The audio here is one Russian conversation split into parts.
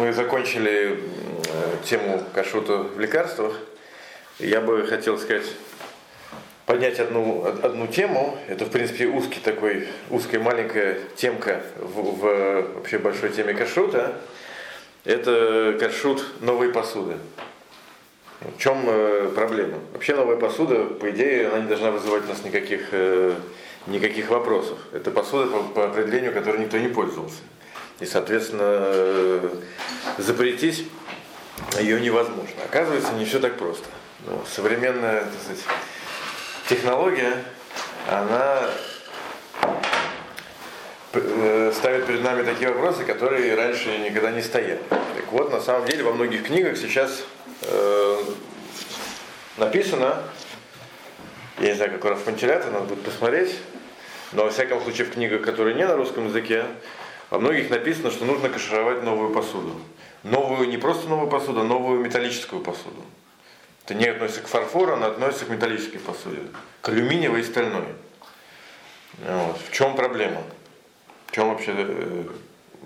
мы закончили тему кашрута в лекарствах. Я бы хотел сказать, поднять одну, одну тему. Это, в принципе, узкий такой, узкая маленькая темка в, в вообще большой теме кашрута. Это кашрут новой посуды. В чем э, проблема? Вообще новая посуда, по идее, она не должна вызывать у нас никаких, э, никаких вопросов. Это посуда по, по определению, которой никто не пользовался. И, соответственно, э, запретить ее невозможно. Оказывается, не все так просто. Ну, современная так сказать, технология, она э, ставит перед нами такие вопросы, которые раньше никогда не стояли. Так вот, на самом деле, во многих книгах сейчас э, написано, я не знаю, как раз вентилятор, надо будет посмотреть, но во всяком случае в книгах, которые не на русском языке, во многих написано, что нужно кашировать новую посуду. Новую, не просто новую посуду, а новую металлическую посуду. Это не относится к фарфору, она относится к металлической посуде. К алюминиевой и стальной. Вот. В чем проблема? В чем вообще, э,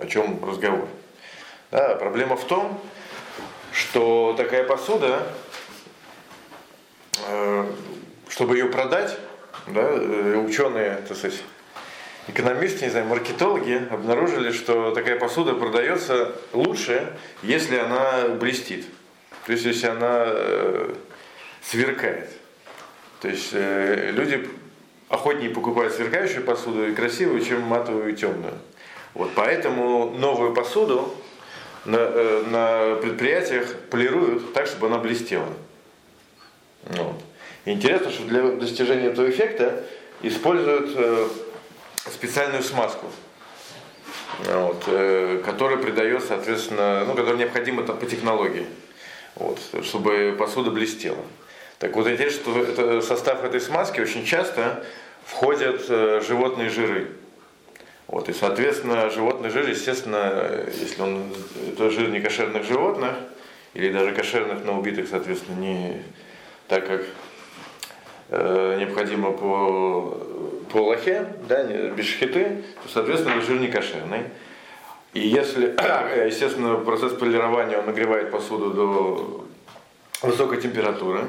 о чем разговор? Да, проблема в том, что такая посуда, э, чтобы ее продать, да, э, ученые, так сказать, экономисты, не знаю, маркетологи обнаружили, что такая посуда продается лучше, если она блестит. То есть, если она э, сверкает. То есть, э, люди охотнее покупают сверкающую посуду и красивую, чем матовую и темную. Вот, поэтому новую посуду на, э, на предприятиях полируют так, чтобы она блестела. Вот. интересно, что для достижения этого эффекта используют э, специальную смазку, вот, э, которая придает, соответственно, ну, которая необходима там, по технологии, вот, чтобы посуда блестела. Так вот, интересно, что это, состав этой смазки очень часто входят э, животные жиры. Вот, и, соответственно, животный жир, естественно, если он это жир не кошерных животных, или даже кошерных, но убитых, соответственно, не так, как э, необходимо по по лохе, да, без шхиты, то, соответственно, жир не кошерный. И если, естественно, процесс полирования он нагревает посуду до высокой температуры,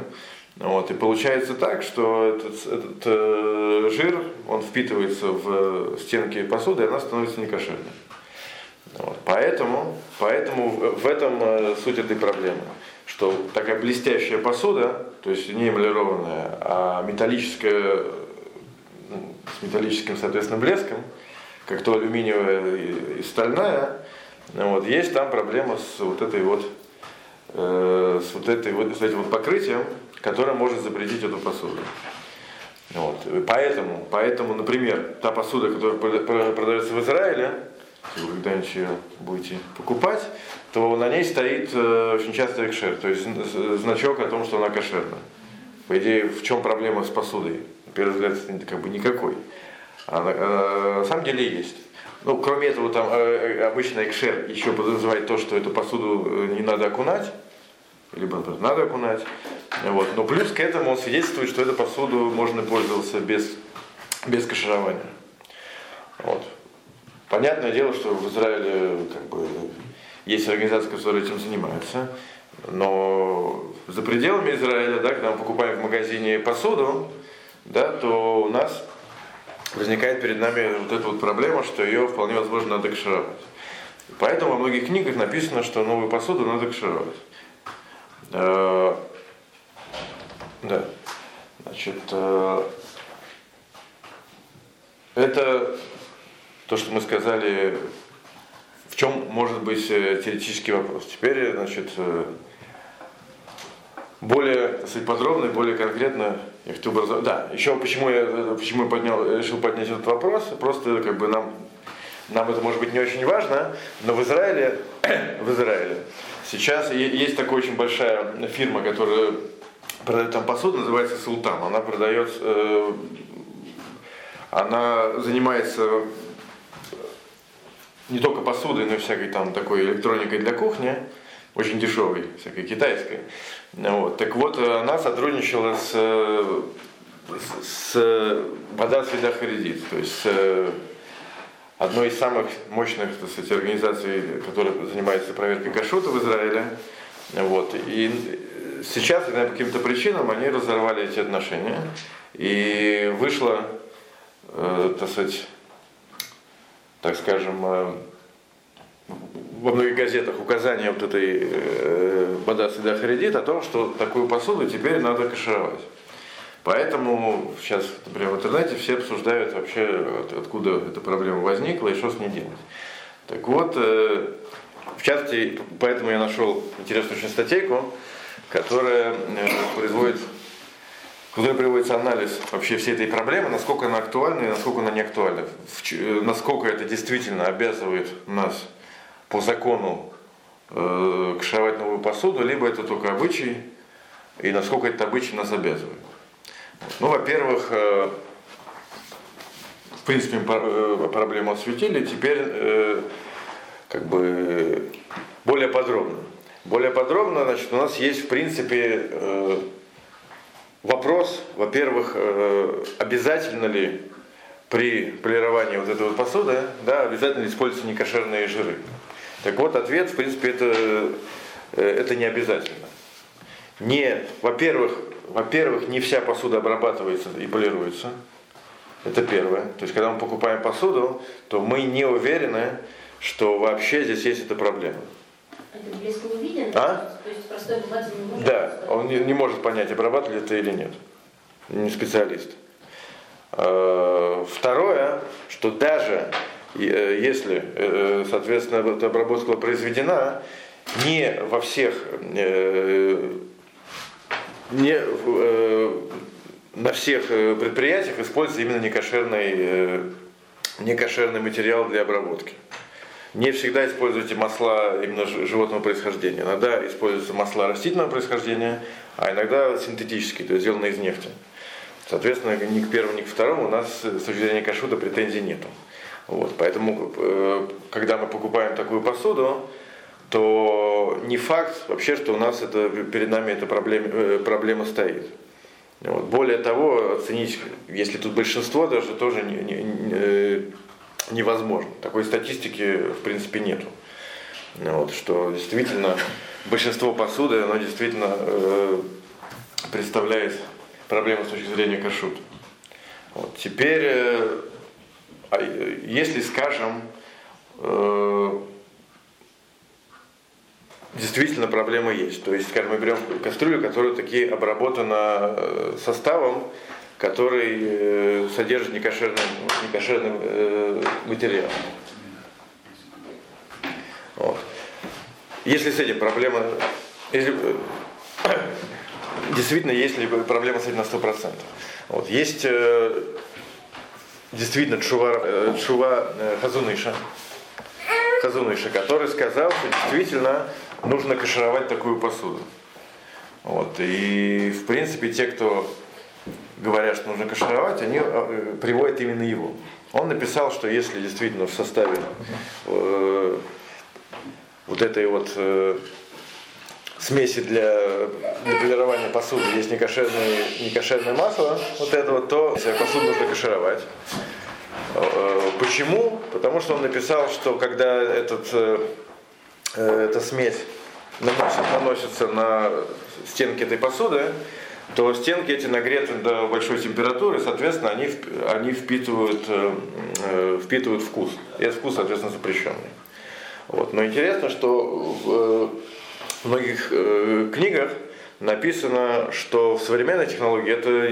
вот, и получается так, что этот, этот э, жир, он впитывается в стенки посуды, и она становится некошерной. Вот, поэтому, поэтому в этом э, суть этой проблемы, что такая блестящая посуда, то есть не эмалированная, а металлическая с металлическим, соответственно, блеском, как то алюминиевая и, стальная, вот, есть там проблема с вот этой вот, э, с вот этой вот, с этим вот покрытием, которое может запретить эту посуду. Вот. Поэтому, поэтому, например, та посуда, которая продается в Израиле, если вы когда-нибудь ее будете покупать, то на ней стоит э, очень часто экшер, то есть значок о том, что она кошерна. По идее, в чем проблема с посудой? первый взгляд, как бы никакой. А на, а, на самом деле есть. Ну, кроме этого, там э, обычно экшер еще подразумевает то, что эту посуду э, не надо окунать, либо, например, надо окунать. Вот. Но плюс к этому он свидетельствует, что эту посуду можно пользоваться без, без каширования. Вот. Понятное дело, что в Израиле как бы, есть организации, которые этим занимаются, но за пределами Израиля, да, когда мы покупаем в магазине посуду, да, то у нас возникает перед нами вот эта вот проблема, что ее вполне возможно надо кашировать. Поэтому во многих книгах написано, что новую посуду надо кашировать. Э, да. Значит, э, это то, что мы сказали, в чем может быть э, теоретический вопрос. Теперь, значит, более так сказать, подробно и более конкретно я хотел бы Да, еще почему я, почему я поднял, решил поднять этот вопрос, просто как бы нам, нам это может быть не очень важно, но в Израиле, в Израиле сейчас есть такая очень большая фирма, которая продает там посуду, называется Султан. Она продает, э, она занимается не только посудой, но и всякой там такой электроникой для кухни очень дешевой, всякой китайской. Вот. Так вот, она сотрудничала с, с Бадас Вида Харидит, то есть с одной из самых мощных так сказать, организаций, которая занимается проверкой кашута в Израиле. Вот. И сейчас, по каким-то причинам, они разорвали эти отношения. И вышло, э, так сказать, так скажем, э, во многих газетах указание вот этой э, Бадас и Харидит о том, что такую посуду теперь надо кашировать. Поэтому сейчас, например, в интернете все обсуждают вообще, откуда эта проблема возникла и что с ней делать. Так вот, э, в частности, поэтому я нашел интересную очень статейку, которая э, производит, в которой приводится анализ вообще всей этой проблемы, насколько она актуальна и насколько она не актуальна, э, насколько это действительно обязывает нас по закону э, кшевать новую посуду, либо это только обычай, и насколько этот обычай нас обязывает. Ну, во-первых, э, в принципе, э, проблему осветили, теперь э, как бы более подробно. Более подробно, значит, у нас есть, в принципе, вопрос, во-первых, обязательно ли при полировании вот этой вот посуды, да, обязательно ли используются некошерные жиры. Так вот, ответ, в принципе, это, это не обязательно. Не, во-первых, во-первых, не вся посуда обрабатывается и полируется. Это первое. То есть, когда мы покупаем посуду, то мы не уверены, что вообще здесь есть эта проблема. Это блеск не виден? А? То есть простой обыватель не может Да, он не, не может понять, обрабатывали это или нет. Не специалист. А, второе, что даже э, если, э, соответственно, эта обработка произведена, не во всех э, не, э, на всех э, предприятиях используется именно некошерный, э, некошерный материал для обработки. Не всегда используйте масла именно животного происхождения. Иногда используются масла растительного происхождения, а иногда синтетические, то есть сделанные из нефти. Соответственно, ни к первому, ни к второму у нас с точки зрения кашута претензий нету. Вот, поэтому, э, когда мы покупаем такую посуду, то не факт вообще, что у нас это, перед нами эта проблема, э, проблема стоит. Вот. Более того, оценить, если тут большинство, даже тоже не, не, не, э, невозможно. Такой статистики в принципе нету. Вот, что действительно большинство посуды, оно действительно э, представляет проблему с точки зрения кашут. Вот. Теперь, э, э если, скажем, э, действительно проблема есть. То есть, скажем, мы берем кастрюлю, которая таки обработана э, составом, который э, содержит некошерный, некошерный э, материал. Вот. Если с этим проблема, если, действительно есть ли проблема с этим на 100%. Вот. Есть действительно Чува, Чува Хазуныша, Хазуныша, который сказал, что действительно нужно кашировать такую посуду. Вот. И в принципе те, кто говорят, что нужно кашировать, они э, приводят именно его. Он написал, что если действительно в составе э, вот этой вот э, смеси для, для полирования посуды есть некошерное, некошерное масло, вот это вот, то посуду нужно кашировать. Э, почему? Потому что он написал, что когда этот, э, эта смесь наносит, наносится на стенки этой посуды, то стенки эти нагреты до большой температуры, соответственно, они, они впитывают, э, впитывают вкус. И этот вкус, соответственно, запрещенный. Вот. Но интересно, что в, в многих э, книгах написано, что в современной технологии это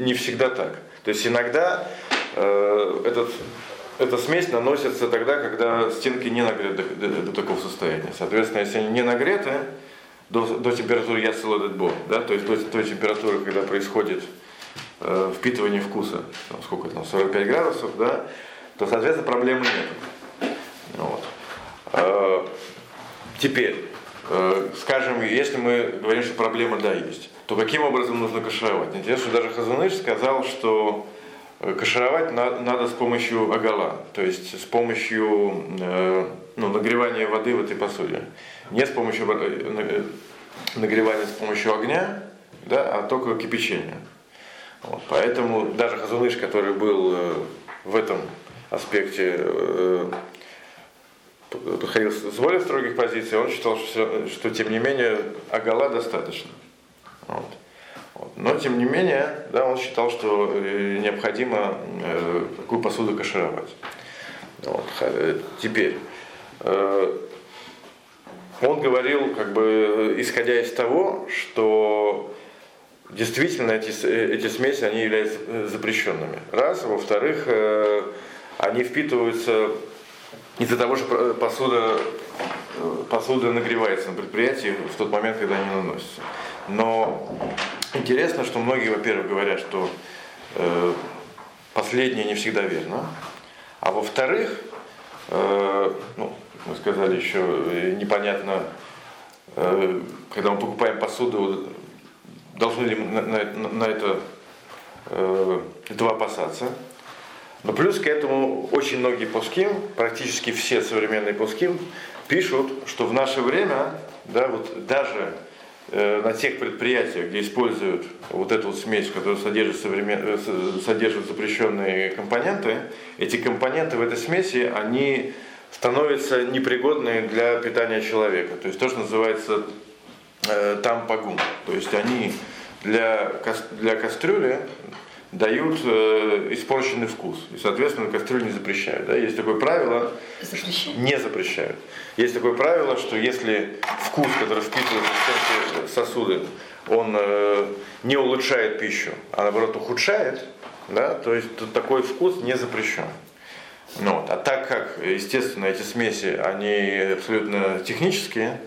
не всегда так. То есть иногда э, этот эта смесь наносится тогда, когда стенки не нагреты до, до, до такого состояния. Соответственно, если они не нагреты до, до температуры яцелодет бо, да, то есть до той температуры, когда происходит э, впитывание вкуса, там, сколько там, 45 градусов, да, то, соответственно, проблемы нет. Вот. Э, теперь, э, скажем, если мы говорим, что проблема да есть, то каким образом нужно кашировать? Интересно, что даже Хазуныш сказал, что Кашировать надо с помощью агала, то есть с помощью э, ну, нагревания воды в этой посуде. Не с помощью э, нагревания с помощью огня, да, а только кипячения. Вот, поэтому даже Хазулыш, который был э, в этом аспекте э, подходил с более строгих позиций, он считал, что, что тем не менее агала достаточно. Вот. Но тем не менее, да, он считал, что э, необходимо э, такую посуду кашировать. Вот. Теперь э, он говорил, как бы, исходя из того, что действительно эти, эти смеси они являются запрещенными. Раз. Во-вторых, они впитываются из-за того, что посуда, посуда нагревается на предприятии в тот момент, когда они наносятся. Но интересно, что многие, во-первых, говорят, что э, последнее не всегда верно. А во-вторых, э, ну, мы сказали еще, э, непонятно, э, когда мы покупаем посуду, должны ли мы на, на, на это, э, этого опасаться. Но плюс к этому очень многие пуским, практически все современные пуским, пишут, что в наше время, да, вот даже на тех предприятиях, где используют вот эту вот смесь, которая содержит, современ... Э, содержит запрещенные компоненты, эти компоненты в этой смеси, они становятся непригодны для питания человека. То есть то, что называется э, тампагум. То есть они для, для кастрюли дают э, испорченный вкус. И, соответственно, кастрюлю не запрещают. Да? Есть такое правило, запрещают? не запрещают. Есть такое правило, что если вкус, который впитывается в стенки сосуды, он э, не улучшает пищу, а наоборот ухудшает, да, то есть то такой вкус не запрещен. Ну, вот. А так как, естественно, эти смеси, они абсолютно технические,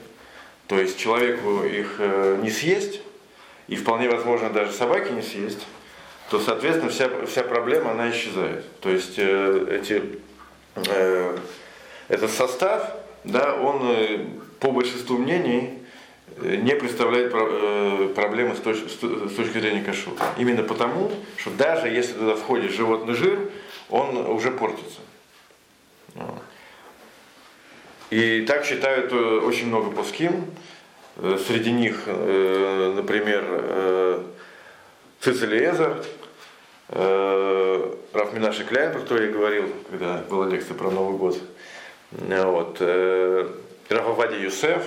то есть человеку их э, не съесть, и вполне возможно даже собаке не съесть, то, соответственно, вся, вся проблема, она исчезает. То есть э, эти, э, этот состав, да, он э, по большинству мнений э, не представляет э, проблемы с точки, с точки зрения кашрута. Именно потому, что даже если туда входит животный жир, он уже портится. И так считают очень много пуским. Среди них, например, Цицелиезер, э, Раф Минаши Кляйн, про который я говорил, когда была лекция про Новый год. Вот. Э, Раф Авади Юсеф,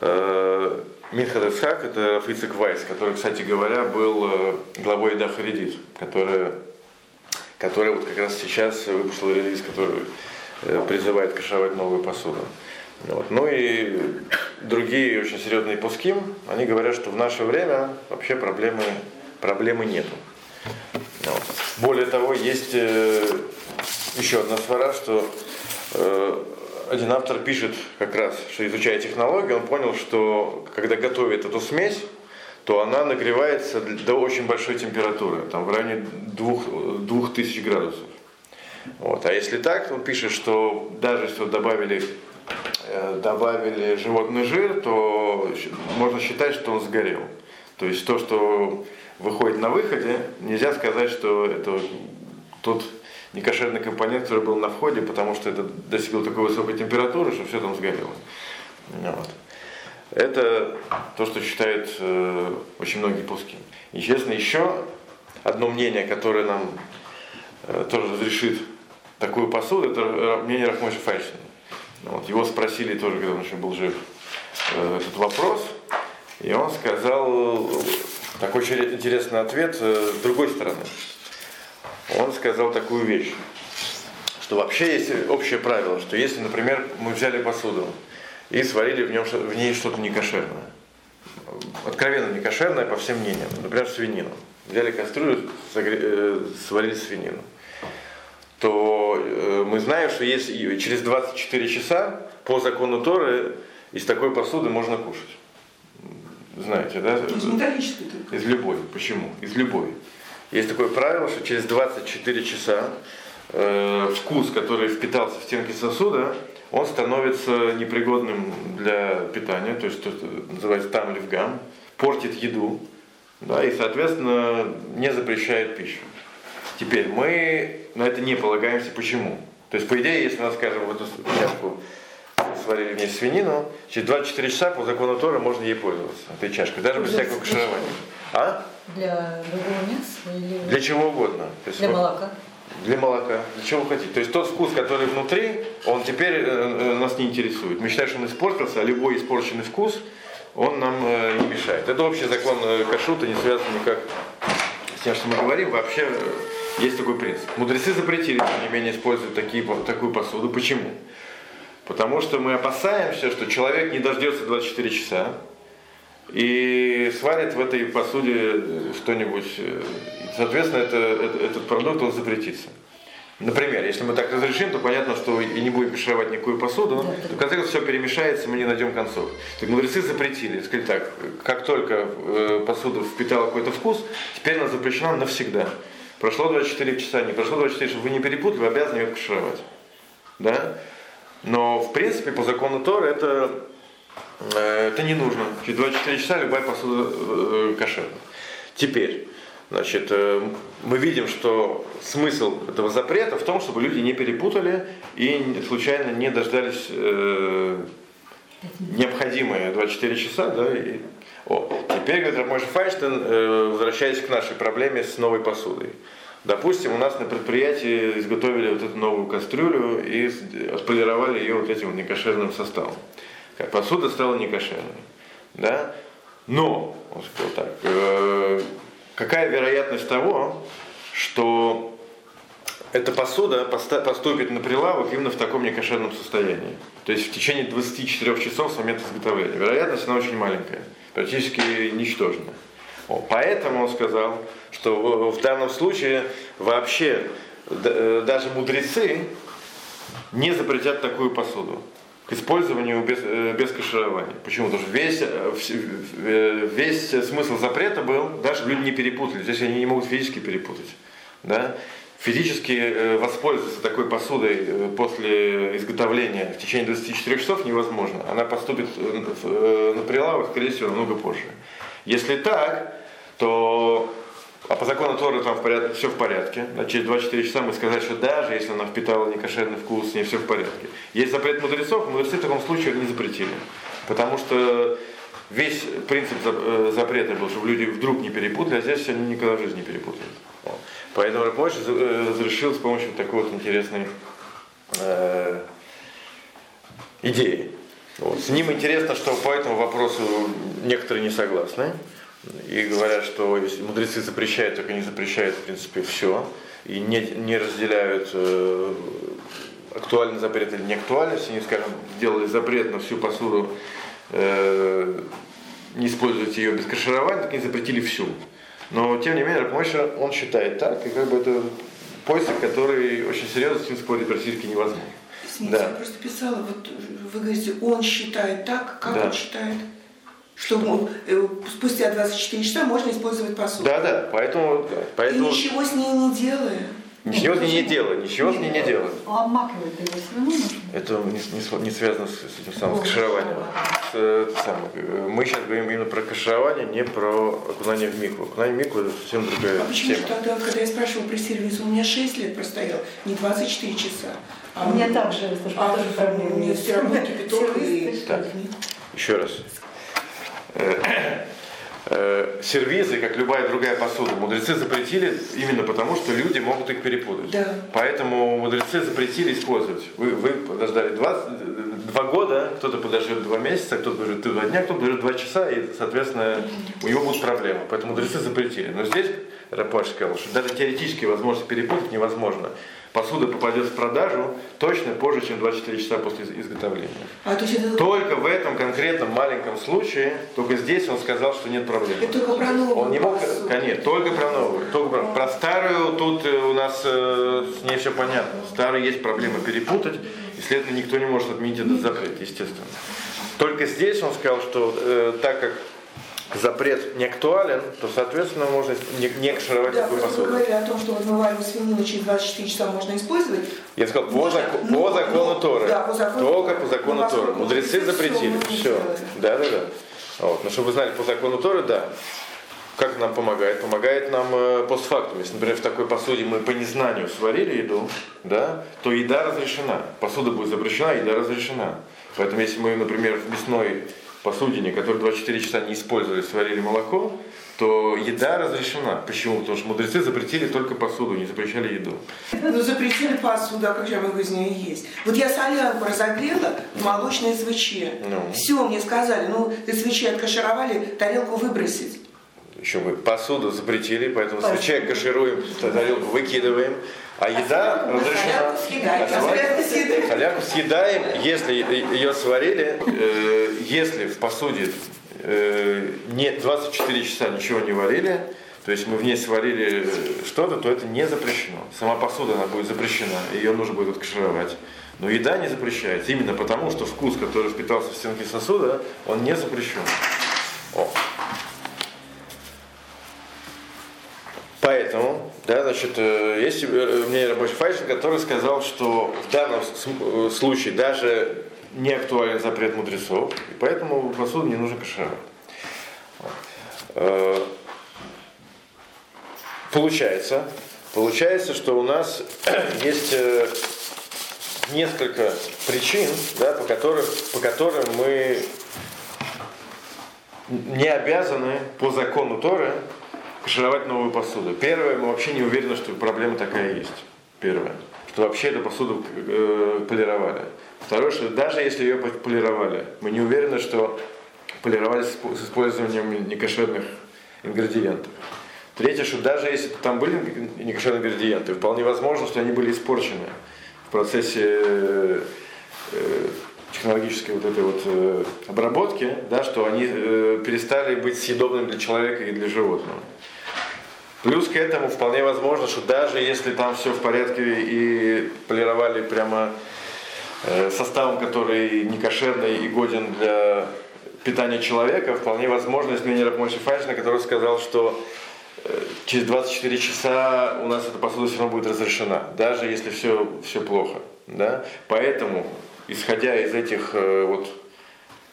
э, Исхак, это Раф Ицек Вайс, который, кстати говоря, был э, главой Ида Харидит, который, который вот как раз сейчас выпустил релиз, который э, призывает кашевать новую посуду. Вот. Ну и другие очень серьезные пуским, они говорят, что в наше время вообще проблемы, проблемы нету. Вот. Более того, есть э, еще одна свара, что э, один автор пишет как раз, что изучая технологию, он понял, что когда готовит эту смесь, то она нагревается до очень большой температуры, там в районе 2000 градусов. Вот. А если так, он пишет, что даже если добавили добавили животный жир, то можно считать, что он сгорел. То есть то, что выходит на выходе, нельзя сказать, что это тот некошерный компонент, который был на входе, потому что это достигло такой высокой температуры, что все там сгорело. Вот. Это то, что считают э, очень многие пуски. Естественно, еще одно мнение, которое нам э, тоже разрешит такую посуду, это мнение Рахмаша Файшина. Вот, его спросили тоже, когда он еще был жив, э, этот вопрос, и он сказал такой очень интересный ответ э, с другой стороны. Он сказал такую вещь, что вообще есть общее правило, что если, например, мы взяли посуду и сварили в, нем, в ней что-то некошерное, откровенно некошерное по всем мнениям, например, свинину. Взяли кастрюлю, э, сварили свинину то э, мы знаем, что если через 24 часа по закону Торы из такой посуды можно кушать. Знаете, да? Из металлической только. Из любой. Почему? Из любой. Есть такое правило, что через 24 часа э, вкус, который впитался в стенки сосуда, он становится непригодным для питания, то есть то, что называется там левгам, портит еду, да, и, соответственно, не запрещает пищу. Теперь мы на это не полагаемся. Почему? То есть, по идее, если мы скажем, в эту чашку сварили вместе свинину, через 24 часа по закону Тора можно ей пользоваться, этой чашкой, даже без всякого каширования. А? Для другого мяса или... Для чего угодно. есть, для молока. Для молока. Для чего вы хотите? То есть тот вкус, который внутри, он теперь э, э, нас не интересует. Мы считаем, что он испортился, а любой испорченный вкус, он нам э, не мешает. Это общий закон э, кашрута, не связан никак тем, что мы говорим. Вообще э, есть такой принцип. Мудрецы запретили, тем не менее, использовать такие, такую посуду. Почему? Потому что мы опасаемся, что человек не дождется 24 часа и сварит в этой посуде э, что-нибудь. э, Соответственно, это, это- этот продукт он запретится. Например, если мы так разрешим, то понятно, что и не будем кашировать никакую посуду, то в конце концов все перемешается, мы не найдем концов. Так мудрецы запретили, сказали так, как только э, посуда впитала какой-то вкус, теперь она запрещена навсегда. Прошло 24 часа, не прошло 24 часа, вы не перепутали, вы обязаны ее кашировать. Да? Но в принципе по закону Тора это, э, это не нужно. Через 24 часа любая посуда э, кошерна. Теперь, значит, э, мы видим, что смысл этого запрета в том, чтобы люди не перепутали и случайно не дождались э, необходимые 24 часа. Да, и, о, теперь, говорит Рамош Файнштейн, э, возвращаясь к нашей проблеме с новой посудой. Допустим, у нас на предприятии изготовили вот эту новую кастрюлю и отполировали ее вот этим некошерным составом. Как посуда стала некошерной. Да? Но, он сказал так, э, какая вероятность того, что эта посуда поступит на прилавок именно в таком некошерном состоянии. То есть в течение 24 часов с момента изготовления. Вероятность она очень маленькая, практически ничтожная. Поэтому он сказал, что в- данном случае вообще э, даже мудрецы не запретят такую посуду к использованию без, э, без каширования. Почему? Потому что весь, э, э, весь смысл запрета был, даже чтобы люди не перепутали. Здесь они не могут физически перепутать. Да? Физически воспользоваться такой посудой после изготовления в течение 24 часов невозможно. Она поступит на прилавок, скорее всего, намного позже. Если так, то а по закону Торы там в порядке, все в порядке. А через 24 часа мы сказать, что даже если она впитала некошерный вкус, с ней все в порядке. Есть запрет мудрецов, мудрецы в таком случае не запретили. Потому что весь принцип э, запрета был, чтобы люди вдруг не перепутали, а здесь они никогда в жизни не перепутают. Поэтому Рабочий разрешил с помощью такой вот интересной э, идеи. Вот. С ним интересно, что по этому вопросу некоторые не согласны. И говорят, что если мудрецы запрещают, только не запрещают, в принципе, все. И не, не разделяют э, актуальный запрет или не актуальный. Если они, скажем, сделали запрет на всю посуду, э, не использовать ее без каширования, так они запретили всю. Но, тем не менее, Рабмойша, он считает так, и как бы это поиск, который очень серьезно с ним спорить практически невозможно. Извините, Да. я просто писала, вот вы говорите, он считает так, как Да. он считает? Что ну, э, спустя 24 часа можно использовать посуду. Да, да, поэтому, да, И поэтому ничего с ней не делая. ничего с ней не делай, ничего с ней не делай. А обмакивать его все равно нужно? Это не, не св- не связано с, с этим самым с кашированием. С, это самое, мы сейчас говорим именно про каширование, не про окунание в микву. Окунание в микву это совсем другая А почему тема. тогда, когда я спрашивала про сервис, у меня 6 лет простоял, не 24 часа. А У меня м- также, слушай, а тоже проблемы у меня все равно кипяток и... Так. Еще раз. Э, э, Сервизы, как любая другая посуда, мудрецы запретили именно потому, что люди могут их перепутать. Да. Поэтому мудрецы запретили использовать. Вы, вы подождали два, два года, кто-то подождет два месяца, кто-то подождет два дня, кто-то подождет два часа, и, соответственно, у него будут проблемы. Поэтому мудрецы запретили. Но здесь Рапаш сказал, что даже теоретически возможность перепутать невозможно. Посуда попадет в продажу точно позже, чем 24 часа после из- изготовления. А то есть это, Только в этом конкретном маленьком случае, только здесь он сказал, что нет проблем. это только про новую Он не мог, посуду. конечно, только про новую. Только про, про старую тут э, у нас э, с ней все понятно. Старой есть проблема перепутать, и, следовательно, никто не может отменить этот запрет, естественно. Только здесь он сказал, что э, так как запрет не актуален, то, соответственно, можно не, не кашировать Да, такую посуду. говорили о том, что вот вывариваемую свинину через 24 часа можно использовать. Я сказал, по, Можно, заку- но- по закону но- Торы. да, по закону Только по закону Но Торы. Мудрецы мудрецы запретили. Все. сделали. Да, да, да. Вот. Но чтобы вы знали, по закону Торы, да. Как нам помогает? Помогает нам э, постфактум. Если, например, в такой посуде мы по незнанию сварили еду, да, то еда разрешена. Посуда будет запрещена, еда разрешена. Поэтому если мы, например, в мясной посудине, которые 24 часа не использовали, сварили молоко, то еда разрешена. Почему? Потому что мудрецы запретили только посуду, не запрещали еду. Ну, запретили посуду, а как же я могу из нее есть? Вот я солянку разогрела в молочной свече. Ну. Все, мне сказали, ну, ты свечи откашировали, тарелку выбросить. Еще мы посуду запретили, поэтому Посуду. свечей кашируем, тарелку выкидываем. А еда разрешена. Солянку съедаем, А съедаем. Солянку съедаем, если ее сварили, э, если в посуде э, не 24 часа ничего не варили, то есть мы в ней сварили э, что-то, то это не запрещено. Сама посуда она будет запрещена, ее нужно будет откашировать. Но еда не запрещается, именно потому, что вкус, который впитался в стенки сосуда, он не запрещен. О. Поэтому, да, значит, э, есть у меня рабочий файшин, который сказал, что в данном э, случае даже не актуален запрет мудрецов, и поэтому посуду не нужно кашировать. Э, Получается, получается, что у нас есть несколько причин, да, по, которым, по которым мы не обязаны по закону Торы кашировать новую посуду. Первое, мы вообще не уверены, что проблема такая есть. Первое. Что вообще эту посуду э, полировали. Второе, что даже если ее полировали, мы не уверены, что полировали с с использованием некошерных ингредиентов. Третье, что даже если там были некошерные ингредиенты, вполне возможно, что они были испорчены в процессе э, технологической вот этой вот э, обработки, да, что они э, перестали быть съедобными для человека и для животного. Плюс к этому вполне возможно, что даже если там все в порядке и полировали прямо э, составом, который не кошерный и годен для питания человека, вполне возможно, есть мнение Рабмойши Файшина, который сказал, что э, через 24 часа у нас эта посуда все равно будет разрешена, даже если все, все плохо. Да? Поэтому, исходя из этих, э, вот,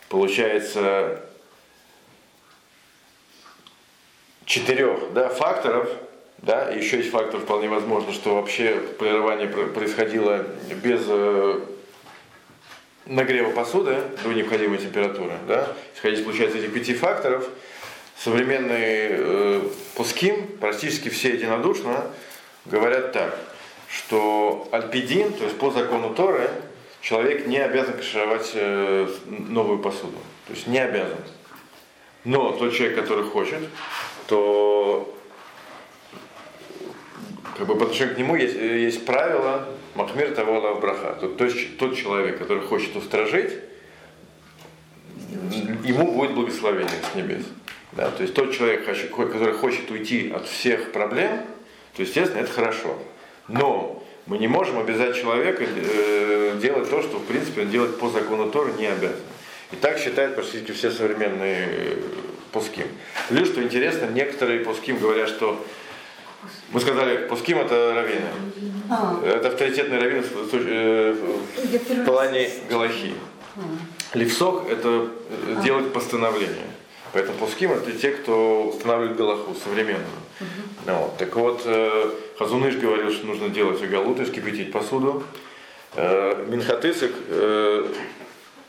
получается, четырех да, факторов, да, еще есть фактор вполне возможно, что вообще полирование про- происходило без э, нагрева посуды до необходимой температуры. Да. Исходя из, получается, этих пяти факторов, современные э, пуским, практически все единодушно, говорят так, что альпидин, то есть по закону Торы, человек не обязан кашировать э, новую посуду. То есть не обязан. Но тот человек, который хочет, то как бы по отношению к нему есть, есть правило Махмир того браха. То, то есть тот человек, который хочет устражить, ему будет благословение с небес. Да? То есть тот человек, который хочет уйти от всех проблем, то естественно это хорошо. Но мы не можем обязать человека э, делать то, что в принципе он делать по закону Торы не обязан. И так считают практически все современные пуским. Плюс, что интересно, некоторые пуским говорят, что мы сказали, пуским это раввины. А, Это авторитетный раввин в, э, плане Галахи. Левсок это э, делать постановление. Поэтому пуским это те, кто устанавливает Галаху современную. Ну вот. Так вот, э, Хазуныш говорил, что нужно делать агалу, то есть кипятить посуду. Э, Минхатысик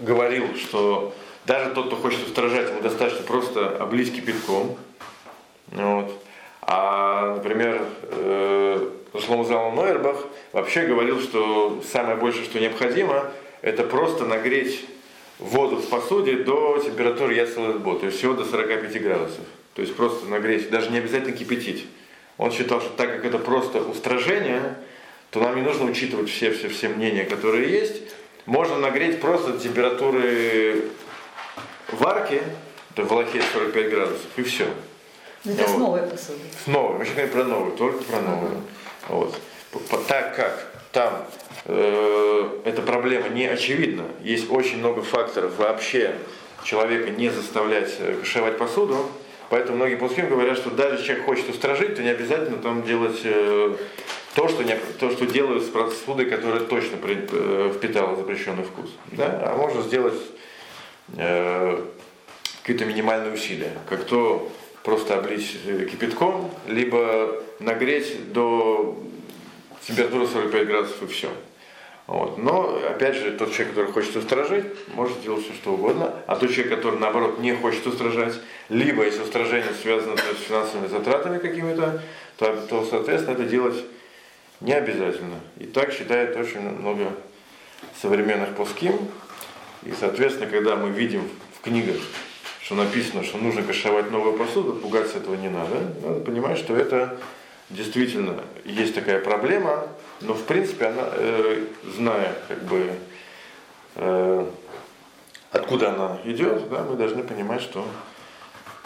говорил, что даже тот, кто хочет устражать, ему достаточно просто облить кипятком. Вот. А, например, э, Шломо Залман Нойербах вообще говорил, что самое большее, что необходимо, это просто нагреть воду в посуде до температуры ясалэдбо, то есть всего до 45 градусов. То есть просто нагреть, даже не обязательно кипятить. Он считал, что так как это просто устражение, то нам не нужно учитывать все-все-все мнения, которые есть. Можно нагреть просто до температуры варки, это в Аллахе 45 градусов, и все. Ну, Это Вот. с новой посуды. С новой, мы сейчас говорим про новую, только про новую. Вот. П- п- Так как там э, эта проблема не очевидна, есть очень много факторов вообще человека не заставлять э, кашевать посуду, поэтому многие пуским говорят, что даже человек хочет устражить, то не обязательно там делать э, то, что, не, то, что делают с посудой, которая точно при- э, впитала запрещенный вкус. Да? А можно сделать э, какие-то минимальные усилия, как то просто облить э, кипятком, либо нагреть до температуры 45 градусов и все. Вот. Но, опять же, тот человек, который хочет устражить, может делать все, что угодно. А тот человек, который, наоборот, не хочет устражать, либо если устражение связано с финансовыми затратами какими-то, то, то, соответственно, это делать не обязательно. И так считает очень много современных плоским. И, соответственно, когда мы видим в книгах, что написано, что нужно кашевать новую посуду, пугаться этого не надо. Надо понимать, что это действительно есть такая проблема, но в принципе она, э, зная как бы э, откуда она идет, да, мы должны понимать, что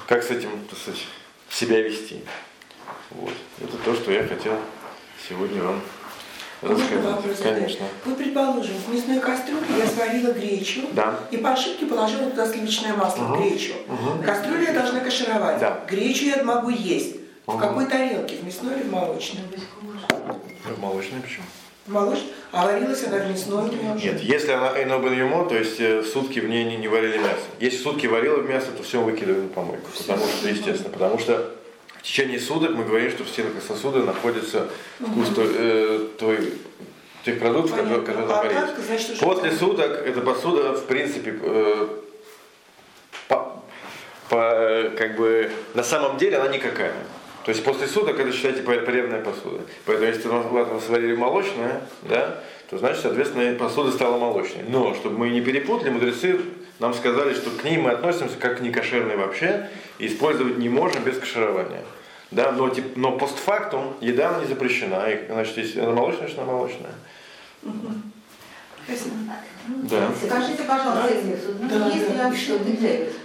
как с этим, так сказать, себя вести. Вот. Это то, что я хотел сегодня вам рассказать. Конечно. Вот, предположим, в мясной кастрюле я сварила гречу Да. и по ошибке положила туда сливочное масло, в Мгм. гречу. Мгм. Кастрюлю я должна кашировать. Да. Гречу я могу есть. В Мгм. какой тарелке? В мясной или в молочной? В молочной почему? В молочной? А варилась она в мясной меня уже. Нет, если она эйнобен то есть э, сутки в ней не, не варили мясо. Если сутки варила мясо, то все выкидываем на помойку. Потому что, естественно, потому что в течение суток мы говорим, что в стенах сосуда находится вкус той, э, той- тех продуктов, которые, Понятно. которые А варились. так, значит, уже- После суток эта посуда, в принципе, э, по- по, как бы на самом деле она никакая. То есть после суток это считайте поребная посуда. Поэтому если вы сварили молочное, да, то значит, соответственно, посуда стала молочной. Но, чтобы мы не перепутали, мудрецы нам сказали, что к ней мы относимся как к некошерной вообще, и использовать не можем без каширования. Да, но, тип- но постфактум еда не запрещена. И, значит, если она молочная, значит она молочная. Да. Скажите, пожалуйста, Да, если да. я все-таки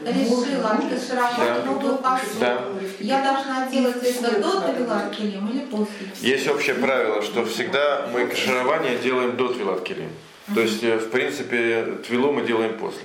решила кашировать Да. новую посуду, Да. я должна делать это до Тавилат Келим или после? Есть общее правило, что всегда мы каширование делаем до твилат килим. То есть, э, в принципе, твилу мы делаем после.